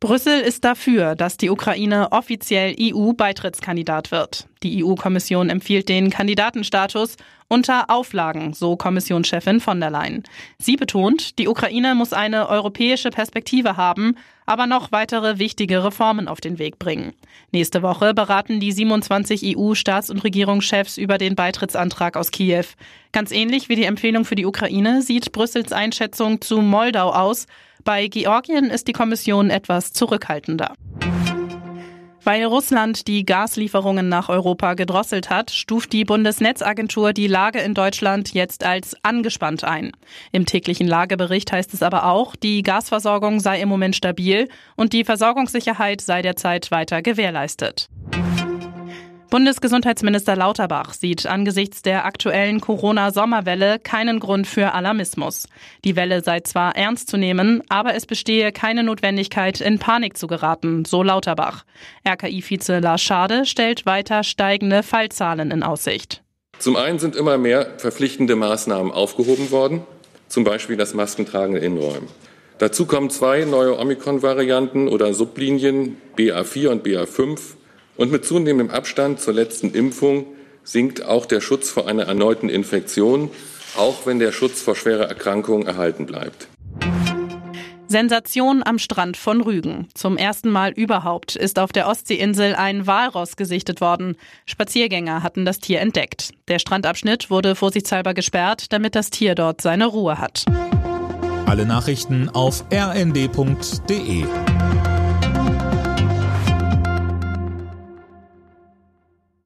Brüssel ist dafür, dass die Ukraine offiziell EU-Beitrittskandidat wird. Die EU-Kommission empfiehlt den Kandidatenstatus unter Auflagen, so Kommissionschefin von der Leyen. Sie betont, die Ukraine muss eine europäische Perspektive haben, aber noch weitere wichtige Reformen auf den Weg bringen. Nächste Woche beraten die 27 EU-Staats- und Regierungschefs über den Beitrittsantrag aus Kiew. Ganz ähnlich wie die Empfehlung für die Ukraine sieht Brüssels Einschätzung zu Moldau aus. Bei Georgien ist die Kommission etwas zurückhaltender. Weil Russland die Gaslieferungen nach Europa gedrosselt hat, stuft die Bundesnetzagentur die Lage in Deutschland jetzt als angespannt ein. Im täglichen Lagebericht heißt es aber auch, die Gasversorgung sei im Moment stabil und die Versorgungssicherheit sei derzeit weiter gewährleistet. Bundesgesundheitsminister Lauterbach sieht angesichts der aktuellen Corona-Sommerwelle keinen Grund für Alarmismus. Die Welle sei zwar ernst zu nehmen, aber es bestehe keine Notwendigkeit, in Panik zu geraten, so Lauterbach. RKI-Vize Lars Schade stellt weiter steigende Fallzahlen in Aussicht. Zum einen sind immer mehr verpflichtende Maßnahmen aufgehoben worden, zum Beispiel das Maskentragen in Innenräumen. Dazu kommen zwei neue Omikron-Varianten oder Sublinien BA4 und BA5 und mit zunehmendem Abstand zur letzten Impfung sinkt auch der Schutz vor einer erneuten Infektion, auch wenn der Schutz vor schwerer Erkrankung erhalten bleibt. Sensation am Strand von Rügen. Zum ersten Mal überhaupt ist auf der Ostseeinsel ein Walross gesichtet worden. Spaziergänger hatten das Tier entdeckt. Der Strandabschnitt wurde vorsichtshalber gesperrt, damit das Tier dort seine Ruhe hat. Alle Nachrichten auf rnd.de